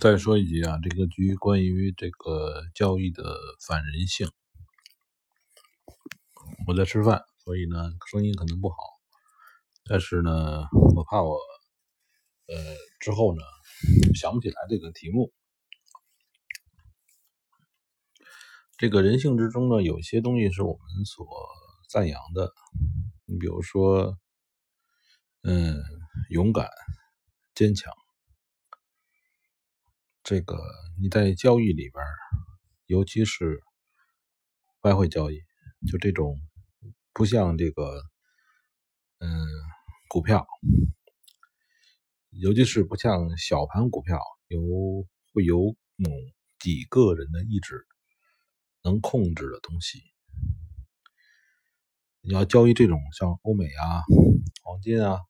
再说一句啊，这个局关于这个交易的反人性。我在吃饭，所以呢声音可能不好，但是呢我怕我呃之后呢想不起来这个题目。这个人性之中呢，有些东西是我们所赞扬的，你比如说，嗯，勇敢、坚强。这个你在交易里边，尤其是外汇交易，就这种不像这个，嗯，股票，尤其是不像小盘股票，有会有某几个人的意志能控制的东西。你要交易这种像欧美啊、黄金啊，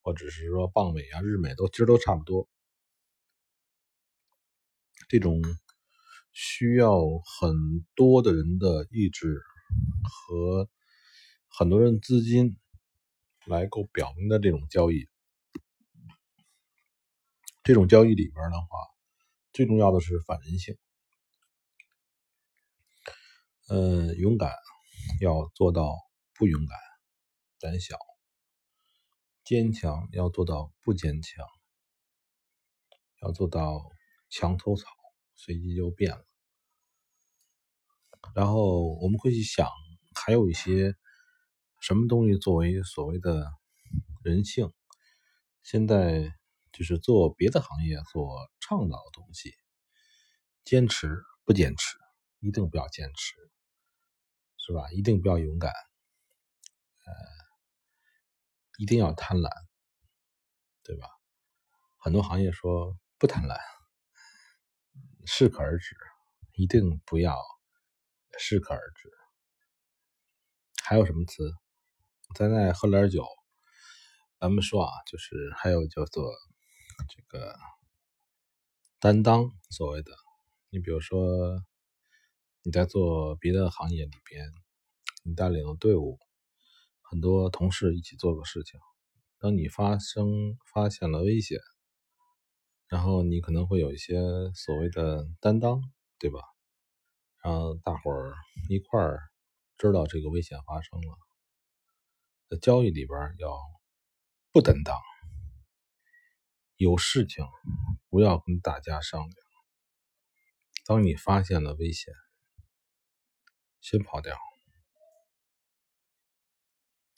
或者是说棒美啊、日美都其实都差不多。这种需要很多的人的意志和很多人资金来够表明的这种交易，这种交易里边的话，最重要的是反人性。嗯，勇敢要做到不勇敢、胆小；坚强要做到不坚强，要做到墙头草。随即就变了，然后我们会去想，还有一些什么东西作为所谓的人性，现在就是做别的行业所倡导的东西，坚持不坚持，一定不要坚持，是吧？一定不要勇敢，呃，一定要贪婪，对吧？很多行业说不贪婪。适可而止，一定不要适可而止。还有什么词？咱再喝点酒。咱们说啊，就是还有叫做这个担当，所谓的。你比如说你在做别的行业里边，你带领了队伍，很多同事一起做个事情，当你发生发现了危险。然后你可能会有一些所谓的担当，对吧？让大伙儿一块儿知道这个危险发生了。在交易里边要不担当，有事情不要跟大家商量。当你发现了危险，先跑掉。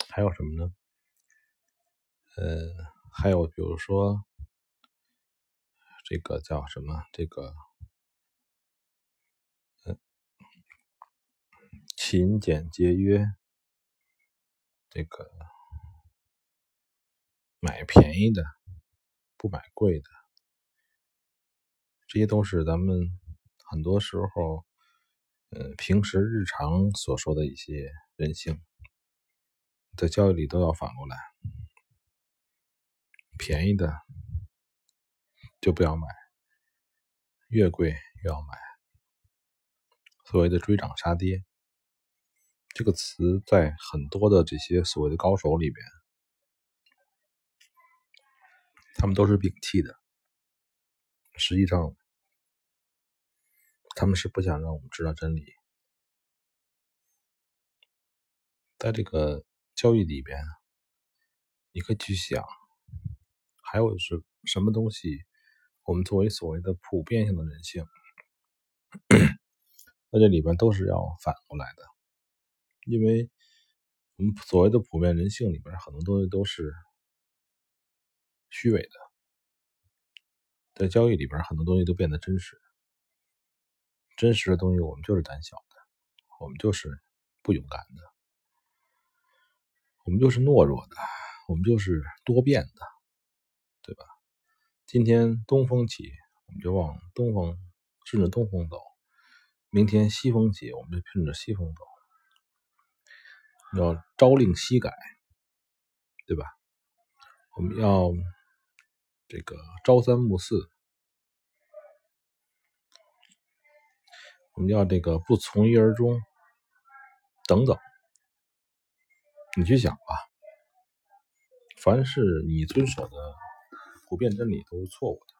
还有什么呢？呃，还有比如说。这个叫什么？这个，嗯，勤俭节约，这个买便宜的，不买贵的，这些都是咱们很多时候，嗯，平时日常所说的一些人性，在教育里都要反过来，便宜的。就不要买，越贵越要买。所谓的追涨杀跌，这个词在很多的这些所谓的高手里边，他们都是摒弃的。实际上，他们是不想让我们知道真理。在这个交易里边，你可以去想，还有是什么东西？我们作为所谓的普遍性的人性，那这里边都是要反过来的，因为我们所谓的普遍人性里边很多东西都是虚伪的，在交易里边很多东西都变得真实，真实的东西我们就是胆小的，我们就是不勇敢的，我们就是懦弱的，我们就是多变的，今天东风起，我们就往东方顺着东风走；明天西风起，我们就顺着西风走。要朝令夕改，对吧？我们要这个朝三暮四，我们要这个不从一而终，等等。你去想吧，凡是你遵守的。普遍真理都是错误的。